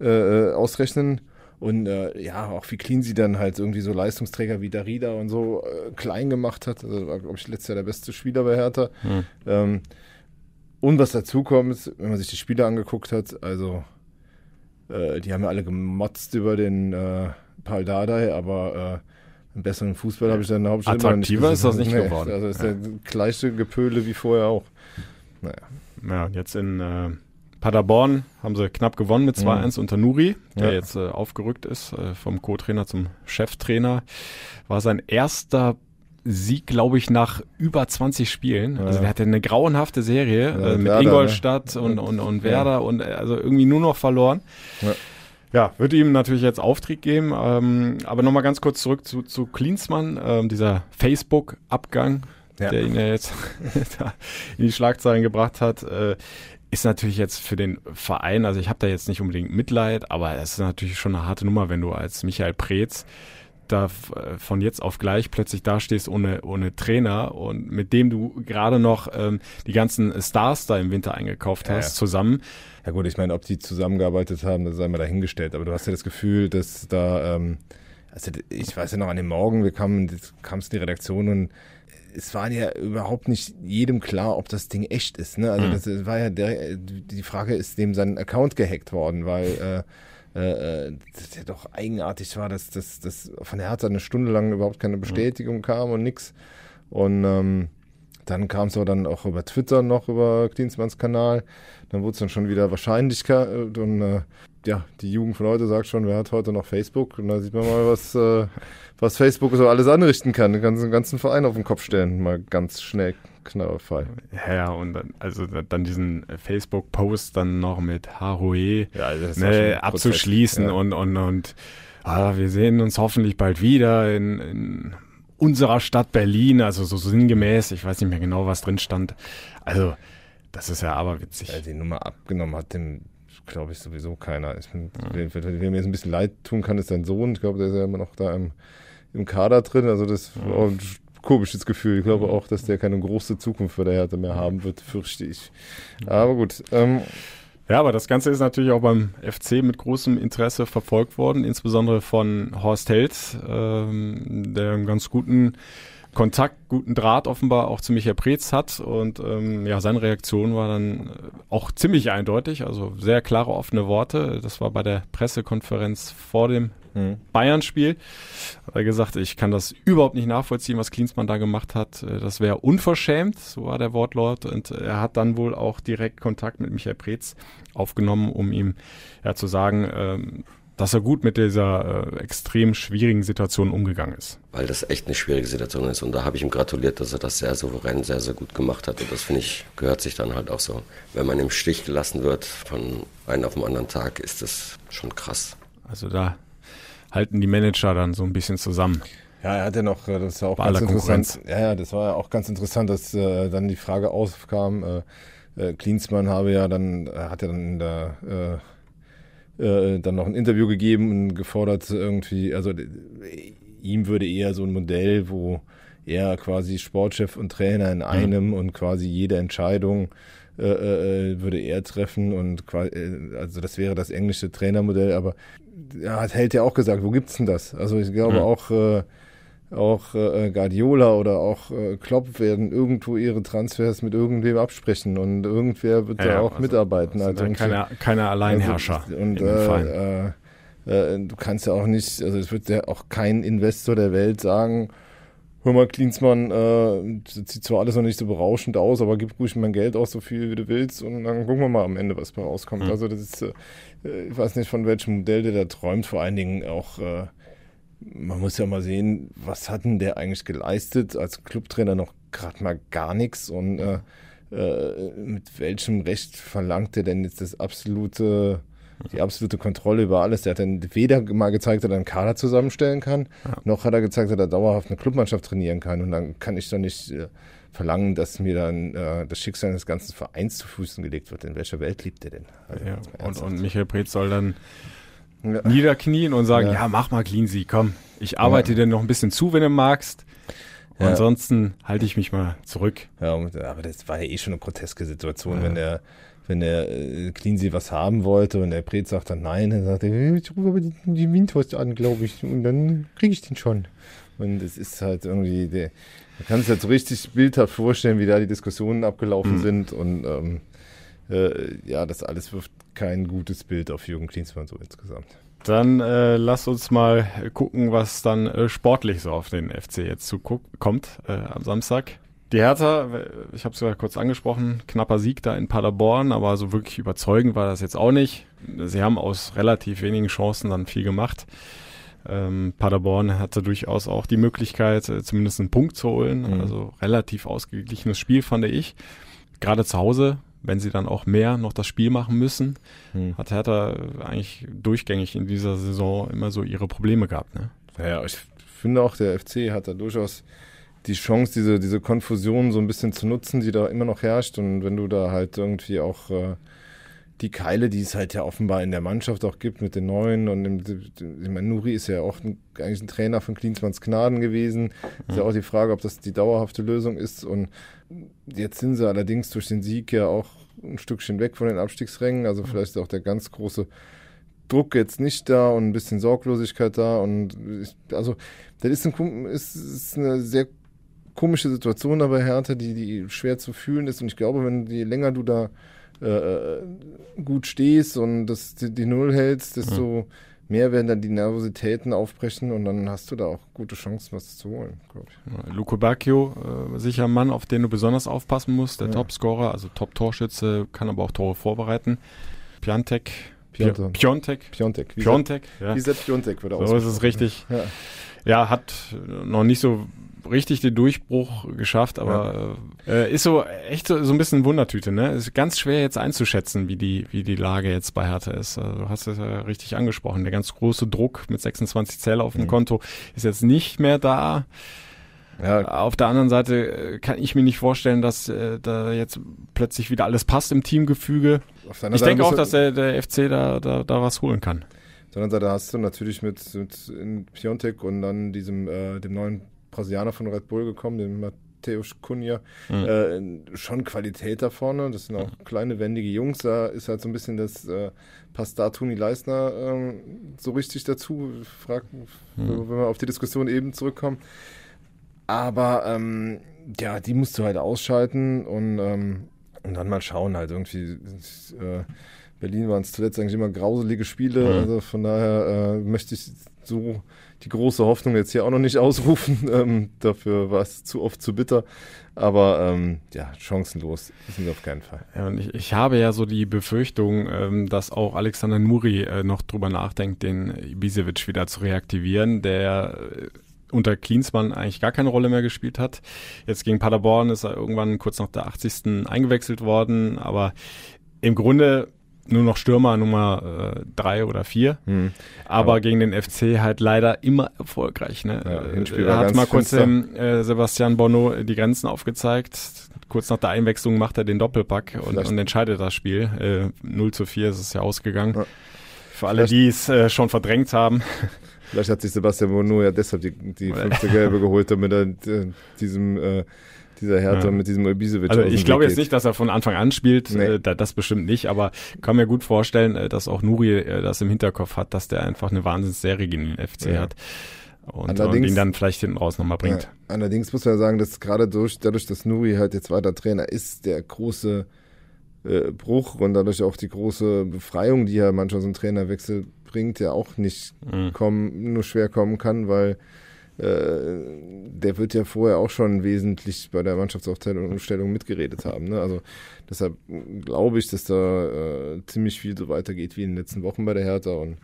äh, äh, ausrechnen. Und äh, ja, auch wie clean sie dann halt irgendwie so Leistungsträger wie Darida und so klein gemacht hat. Also war, glaube ich, letztes Jahr der beste Spieler bei Hertha. Hm. Ähm, und was dazu kommt, wenn man sich die Spiele angeguckt hat, also äh, die haben ja alle gemotzt über den äh, Paul Dardai, aber äh, einen besseren Fußball habe ich dann in der Hauptstadt Attraktiver ist das nicht Nee, geworden. Also ist der gleiche Gepöle wie vorher auch. Naja. Ja, jetzt in äh, Paderborn haben sie knapp gewonnen mit 2-1 unter Nuri, der Ja. jetzt äh, aufgerückt ist äh, vom Co-Trainer zum Cheftrainer. War sein erster Sieg, glaube ich, nach über 20 Spielen. Ja. Also der hatte eine grauenhafte Serie Ja, äh, mit Werder, Ingolstadt ne? und, und, und Ja. Werder und äh, also irgendwie nur noch verloren. Ja. Ja, wird ihm natürlich jetzt Auftrieb geben. Ähm, aber nochmal ganz kurz zurück zu, zu Klinsmann, ähm, dieser Facebook-Abgang, Ja. der ihn ja jetzt in die Schlagzeilen gebracht hat, äh, ist natürlich jetzt für den Verein, also ich habe da jetzt nicht unbedingt Mitleid, aber es ist natürlich schon eine harte Nummer, wenn du als Michael Preetz da äh, von jetzt auf gleich plötzlich dastehst ohne, ohne Trainer und mit dem du gerade noch ähm, die ganzen Stars da im Winter eingekauft Ja, hast ja. zusammen. Ja gut, ich meine, ob die zusammengearbeitet haben, das sei mal dahingestellt. Aber du hast ja das Gefühl, dass da, ähm, also ich weiß ja noch an dem Morgen, wir kamen, kamst in die Redaktion und es war ja überhaupt nicht jedem klar, ob das Ding echt ist. Ne? Also Mhm. das war ja der, die Frage, ist dem sein Account gehackt worden, weil äh, äh, äh, das ja doch eigenartig war, dass das dass von der Hertha eine Stunde lang überhaupt keine Bestätigung kam und nix. Und ähm, dann kam es aber dann auch über Twitter noch, über Klinsmanns Kanal. Dann wurde es dann schon wieder Wahrscheinlichkeit. Und äh, ja, die Jugend von heute sagt schon, wer hat heute noch Facebook? Und da sieht man mal, was, äh, was Facebook so alles anrichten kann. Den ganzen Verein auf den Kopf stellen. Mal ganz schnell knallfrei. Ja, ja, und dann, also dann diesen Facebook-Post dann noch mit Haroe Ja, ne, abzuschließen ja. und, und, und ah, wir sehen uns hoffentlich bald wieder in, in unserer Stadt Berlin, also so sinngemäß, ich weiß nicht mehr genau, was drin stand. Also, das ist ja aber witzig. Ja, die Nummer abgenommen hat dem, glaube ich, sowieso keiner. Ich bin, wer, wer, mir jetzt ein bisschen leid tun kann, ist sein Sohn. Ich glaube, der ist ja immer noch da im, im Kader drin. Also das ein komisches Gefühl. Ich glaube auch, dass der keine große Zukunft für der Hertha mehr haben wird, fürchte ich. Aber gut. Ähm, Ja, aber das Ganze ist natürlich auch beim FC mit großem Interesse verfolgt worden, insbesondere von Horst Held, ähm, der einen ganz guten Kontakt, guten Draht offenbar auch zu Michael Preetz hat. Und ähm, ja, seine Reaktion war dann auch ziemlich eindeutig, also sehr klare, offene Worte. Das war bei der Pressekonferenz vor dem Bayern-Spiel. Hat er gesagt, ich kann das überhaupt nicht nachvollziehen, was Klinsmann da gemacht hat. Äh, Das wäre unverschämt, so war der Wortlaut. Und er hat dann wohl auch direkt Kontakt mit Michael Preetz aufgenommen, um ihm ja zu sagen, ähm, dass er gut mit dieser äh, extrem schwierigen Situation umgegangen ist. Weil das echt eine schwierige Situation ist. Und da habe ich ihm gratuliert, dass er das sehr souverän, sehr, sehr gut gemacht hat. Und das finde ich, gehört sich dann halt auch so. Wenn man im Stich gelassen wird von einem auf den anderen Tag, ist das schon krass. Also da halten die Manager dann so ein bisschen zusammen. Ja, er hat ja noch, äh, das ist ja auch Bei ganz interessant. Ja, ja, das war ja auch ganz interessant, dass äh, dann die Frage aufkam, äh, äh, Klinsmann habe ja dann, äh, hat ja dann der, äh, äh, dann noch ein Interview gegeben und gefordert irgendwie, also ihm würde eher so ein Modell, wo er quasi Sportchef und Trainer in einem und quasi jede Entscheidung äh, äh, würde er treffen und äh, also das wäre das englische Trainermodell, aber er hat Held ja auch gesagt, wo gibt's denn das? Also ich glaube mhm. auch äh, auch äh, Guardiola oder auch äh, Klopp werden irgendwo ihre Transfers mit irgendwem absprechen und irgendwer wird ja, da auch also, mitarbeiten. Also keine, keine Alleinherrscher. Also, und äh, äh, äh, du kannst ja auch nicht, also es wird ja auch kein Investor der Welt sagen, hör mal, Klinsmann, äh, sieht zwar alles noch nicht so berauschend aus, aber gib ruhig mein Geld aus, so viel wie du willst und dann gucken wir mal am Ende, was da rauskommt. Mhm. Also das ist, äh, ich weiß nicht, von welchem Modell der da träumt, vor allen Dingen auch, äh, man muss ja mal sehen, was hat denn der eigentlich geleistet? Als Clubtrainer noch gerade mal gar nichts und äh, äh, mit welchem Recht verlangt er denn jetzt das absolute die absolute Kontrolle über alles. Der hat dann weder mal gezeigt, dass er einen Kader zusammenstellen kann, ja. noch hat er gezeigt, dass er dauerhaft eine Clubmannschaft trainieren kann. Und dann kann ich doch nicht äh, verlangen, dass mir dann äh, das Schicksal des ganzen Vereins zu Füßen gelegt wird. In welcher Welt lebt er denn? Also, ja. und, und Michael Preetz soll dann ja. niederknien und sagen, ja. mach mal Cleansy, komm, ich arbeite dir noch ein bisschen zu, wenn du magst. Ansonsten halte ich mich mal zurück. Ja, aber das war ja eh schon eine groteske Situation, wenn der wenn der äh, Cleansy was haben wollte und der Pret sagt dann nein, dann sagt er, ich rufe aber die, die Windhorst an, glaube ich, und dann kriege ich den schon. Und es ist halt irgendwie, der, man kann sich halt so richtig bildhaft vorstellen, wie da die Diskussionen abgelaufen mhm. sind und ähm, äh, ja, das alles wirft kein gutes Bild auf Jürgen Klinsmann so insgesamt. Dann äh, lass uns mal gucken, was dann äh, sportlich so auf den FC jetzt zukommt äh, am Samstag. Die Hertha, ich habe es ja kurz angesprochen, knapper Sieg da in Paderborn, aber so wirklich überzeugend war das jetzt auch nicht. Sie haben aus relativ wenigen Chancen dann viel gemacht. Ähm, Paderborn hatte durchaus auch die Möglichkeit, äh, zumindest einen Punkt zu holen. Mhm. Also relativ ausgeglichenes Spiel, fand ich. Gerade zu Hause, wenn sie dann auch mehr noch das Spiel machen müssen, mhm. hat Hertha eigentlich durchgängig in dieser Saison immer so ihre Probleme gehabt. Ne? Ja, ich finde auch, der FC hat da durchaus die Chance, diese, diese Konfusion so ein bisschen zu nutzen, die da immer noch herrscht. Und wenn du da halt irgendwie auch äh, die Keile, die es halt ja offenbar in der Mannschaft auch gibt mit den Neuen und im, ich meine, Nuri ist ja auch ein, eigentlich ein Trainer von Klinsmanns Gnaden gewesen. Ist ja auch die Frage, ob das die dauerhafte Lösung ist. Und jetzt sind sie allerdings durch den Sieg ja auch ein Stückchen weg von den Abstiegsrängen. Also vielleicht ist auch der ganz große Druck jetzt nicht da und ein bisschen Sorglosigkeit da. Und ich, also, das ist, ein, ist, ist eine sehr komische Situation dabei Hertha, die, die schwer zu fühlen ist. Und ich glaube, wenn je länger du da äh, äh gut stehst und das, die, die Null hältst, desto mhm. mehr werden dann die Nervositäten aufbrechen und dann hast du da auch gute Chancen, was zu holen, glaube ich. Luco Bacchio, äh, sicher ein Mann, auf den du besonders aufpassen musst, der ja. Topscorer, also Top-Torschütze, kann aber auch Tore vorbereiten. Piantek, Piontek. Piontek. Piontek. Wie Piontek, ja. Wie Piontek würde So ist es richtig. Ja. Ja, hat noch nicht so richtig den Durchbruch geschafft, aber ja. äh, ist so echt so, so ein bisschen Wundertüte, ne? Ist ganz schwer jetzt einzuschätzen, wie die, wie die Lage jetzt bei Hertha ist. Also, du hast es ja richtig angesprochen. Der ganz große Druck mit 26 Zähler auf dem mhm. Konto ist jetzt nicht mehr da. Ja. Auf der anderen Seite äh, kann ich mir nicht vorstellen, dass äh, da jetzt plötzlich wieder alles passt im Teamgefüge. Ich denke auch, dass der, der FC da, da, da was holen kann. Anderen Seite hast du natürlich mit, mit Piontek und dann diesem äh, dem neuen Brasilianer von Red Bull gekommen, den Mateusz Cunha. Mhm. Äh, schon Qualität da vorne. Das sind auch mhm. kleine, wendige Jungs. Da ist halt so ein bisschen das äh, passt da Toni Leisner äh, so richtig dazu. Frag, mhm. Wenn wir auf die Diskussion eben zurückkommen. Aber ähm, ja, die musst du halt ausschalten und, ähm, und dann mal schauen halt irgendwie. Äh, Berlin waren es zuletzt eigentlich immer grauselige Spiele. Mhm. Also von daher äh, möchte ich so die große Hoffnung jetzt hier auch noch nicht ausrufen. Ähm, dafür war es zu oft zu bitter. Aber ähm, ja, chancenlos sind wir auf keinen Fall. Ja, und ich, ich habe ja so die Befürchtung, ähm, dass auch Alexander Nuri äh, noch drüber nachdenkt, den Ibisevic wieder zu reaktivieren, der äh, unter Klinsmann eigentlich gar keine Rolle mehr gespielt hat. Jetzt gegen Paderborn ist er irgendwann kurz nach der 80. eingewechselt worden, aber im Grunde nur noch Stürmer Nummer äh, drei oder vier. Hm. Aber, Aber, gegen den FC halt leider immer erfolgreich. Ne? Ja, er hat mal kurz dem äh, Sebastian Bono die Grenzen aufgezeigt. Kurz nach der Einwechslung macht er den Doppelpack und, und entscheidet das Spiel. Äh, 0 zu 4 ist es ja ausgegangen. Ja. Für alle, die es äh, schon verdrängt haben. Vielleicht hat sich Sebastian Bono ja deshalb die, die fünfte Gelbe geholt, damit er äh, diesem äh, dieser Hertha ja. mit diesem Ibisevic. Also ich glaube jetzt nicht, dass er von Anfang an spielt, nee. äh, das bestimmt nicht, aber kann mir gut vorstellen, äh, dass auch Nuri äh, das im Hinterkopf hat, dass der einfach eine Wahnsinnsserie gegen den FC ja. hat. Und, und, ihn dann vielleicht hinten raus nochmal bringt. Ja, allerdings muss man ja sagen, dass gerade durch, dadurch, dass Nuri halt jetzt weiter Trainer ist, der große äh, Bruch und dadurch auch die große Befreiung, die ja manchmal so ein Trainerwechsel bringt, ja auch nicht mhm. kommen, nur schwer kommen kann, weil der wird ja vorher auch schon wesentlich bei der Mannschaftsaufstellung mitgeredet haben. Ne? Also deshalb glaube ich, dass da äh, ziemlich viel so weitergeht wie in den letzten Wochen bei der Hertha und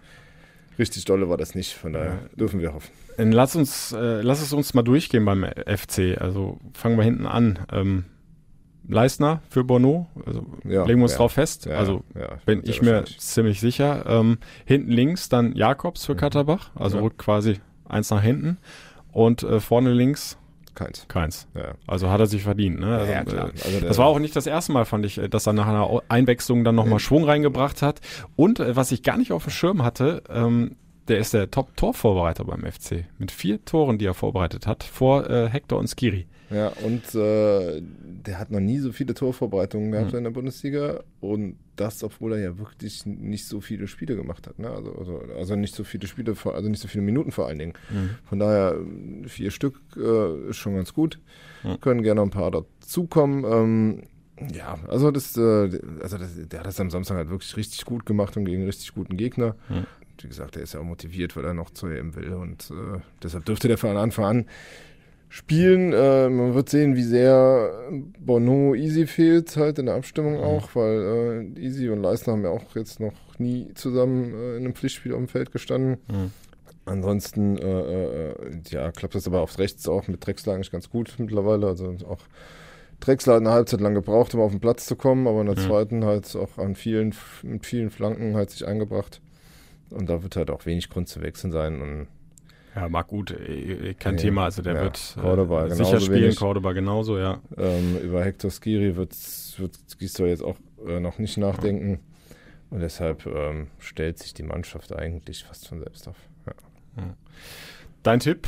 richtig dolle war das nicht. Von daher ja. dürfen wir hoffen. Lass uns, äh, lass es uns mal durchgehen beim FC. Also fangen wir hinten an. Ähm, Leistner für Bono, also ja, legen wir uns ja, drauf fest. Also bin ich mir ziemlich sicher. Ähm, hinten links dann Jakobs für mhm. Katterbach, also rückt quasi eins nach hinten. Und äh, vorne links Keins. Keins. Ja. Also hat er sich verdient. Ne? Also, ja, klar. Äh, also das war auch nicht das erste Mal, fand ich, äh, dass er nach einer Einwechslung dann nochmal Schwung reingebracht hat. Und äh, was ich gar nicht auf dem Schirm hatte, ähm, der ist der Top-Torvorbereiter beim FC. Mit vier Toren, die er vorbereitet hat, vor äh, Hector und Skiri. Ja, und äh, der hat noch nie so viele Torvorbereitungen gehabt mhm. in der Bundesliga. Und das, obwohl er ja wirklich nicht so viele Spiele gemacht hat. Ne? Also, also, also nicht so viele Spiele, also nicht so viele Minuten vor allen Dingen. Mhm. Von daher, vier Stück äh, ist schon ganz gut. Mhm. Können gerne ein paar dazukommen. Ähm, ja, also das, äh, also das, der hat das am Samstag halt wirklich richtig gut gemacht und gegen richtig guten Gegner. Wie gesagt, er ist ja auch motiviert, weil er noch zur EM will und äh, deshalb dürfte der von Anfang an spielen. Äh, man wird sehen, wie sehr Bono Easy fehlt, halt in der Abstimmung mhm. auch, weil äh, Easy und Leistner haben ja auch jetzt noch nie zusammen äh, in einem Pflichtspiel auf dem Feld gestanden. Mhm. Ansonsten, äh, äh, ja, klappt das aber aufs Rechts auch mit Drexler eigentlich ganz gut mittlerweile. Also auch Drexler hat eine Halbzeit lang gebraucht, um auf den Platz zu kommen, aber in der mhm. zweiten halt auch an vielen, mit vielen Flanken halt sich eingebracht. Und da wird halt auch wenig Grund zu wechseln sein. Und ja, mag gut, äh, äh, kein ja, Thema. Also der ja, wird Cordoba, äh, sicher spielen, wenig. Cordoba genauso, ja. Ähm, über Hector Skiri wird, wird Gisdol jetzt auch äh, noch nicht nachdenken. Und deshalb ähm, stellt sich die Mannschaft eigentlich fast von selbst auf. Ja. Dein Tipp?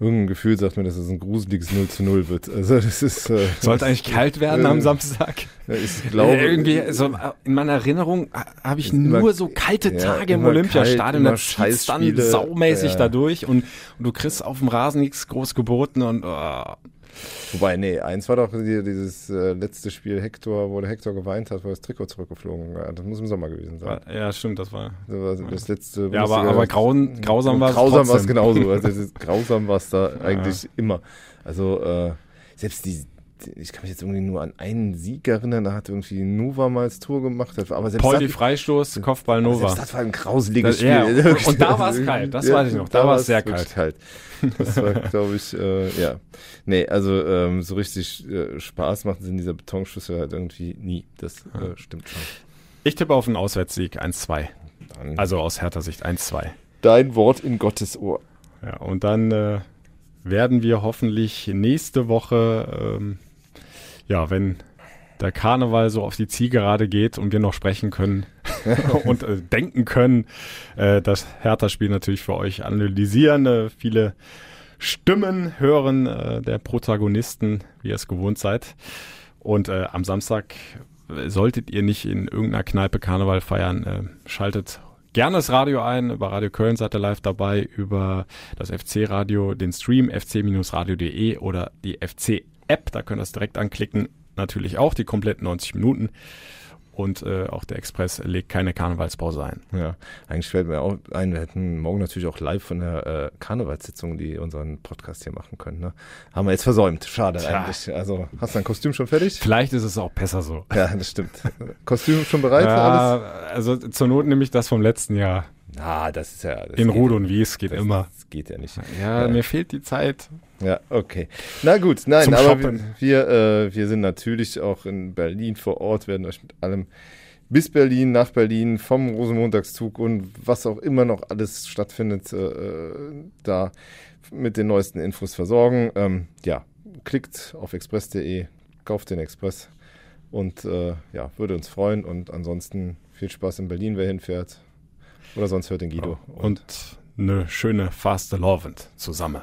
Irgendein Gefühl sagt mir, dass es ein gruseliges 0 zu 0 wird. Also das ist. Äh, Sollte eigentlich kalt werden äh, am Samstag. Ich glaube. Äh, irgendwie, so in meiner Erinnerung habe ich nur immer, so kalte Tage ja, im Olympiastadion. Da schießt dann saumäßig ja. dadurch und, und du kriegst auf dem Rasen nichts groß geboten und oh, Wobei, nee, eins war doch die, dieses äh, letzte Spiel Hector, wo der Hector geweint hat, wo das Trikot zurückgeflogen war. Das muss im Sommer gewesen sein. Ja, stimmt, das war. Das, war das letzte. Ja, aber, aber grauen, grausam war es. Grausam war es genauso. Also, grausam war es da eigentlich ja. immer. Also, äh, selbst die, ich kann mich jetzt irgendwie nur an einen Sieg erinnern, da hat irgendwie Nova mal das Tor gemacht. Aber selbst Paul die Freistoß, Kopfball Nova. das war ein grauseliges Spiel. Ja, und, und da war es kalt, das ja, weiß ich noch. Da, da war es sehr kalt. kalt. Das war, glaube ich, äh, ja. Nee, also ähm, so richtig äh, Spaß macht es in dieser Betonschüssel halt irgendwie nie. Das äh, stimmt schon. Ich tippe auf einen Auswärtssieg 1-2. Also aus härter Sicht 1-2. Dein Wort in Gottes Ohr. Ja, und dann äh, werden wir hoffentlich nächste Woche ähm, ja, wenn der Karneval so auf die Zielgerade geht und wir noch sprechen können und äh, denken können, äh, das Hertha-Spiel natürlich für euch analysieren, äh, viele Stimmen hören äh, der Protagonisten, wie ihr es gewohnt seid. Und äh, am Samstag äh, solltet ihr nicht in irgendeiner Kneipe Karneval feiern, äh, schaltet gerne das Radio ein. Über Radio Köln seid ihr live dabei, über das FC-Radio, den Stream fc-radio.de oder die FC App, da könnt ihr es direkt anklicken. Natürlich auch die kompletten 90 Minuten. Und äh, auch der Express legt keine Karnevalspause ein. Ja, eigentlich fällt mir auch ein, wir hätten morgen natürlich auch live von der äh, Karnevalssitzung, die unseren Podcast hier machen können. Ne? Haben wir jetzt versäumt. Schade Tja. eigentlich. Also, hast du dein Kostüm schon fertig? Vielleicht ist es auch besser so. Ja, das stimmt. Kostüm schon bereit? Ja, also zur Not nehme ich das vom letzten Jahr. Ah, das ist ja. Das In Rot und Wies geht das, immer. Das geht ja nicht. Ja, ja, mir fehlt die Zeit. Ja, okay. Na gut, nein, Zum aber Shoppen. wir, äh, wir sind natürlich auch in Berlin vor Ort, werden euch mit allem bis Berlin, nach Berlin, vom Rosenmontagszug und was auch immer noch alles stattfindet, äh, da mit den neuesten Infos versorgen. Ähm, ja, klickt auf express.de, kauft den Express und äh, ja, würde uns freuen und ansonsten viel Spaß in Berlin, wer hinfährt. Oder sonst hört den Guido. Und, und eine schöne Faste Lovend zusammen.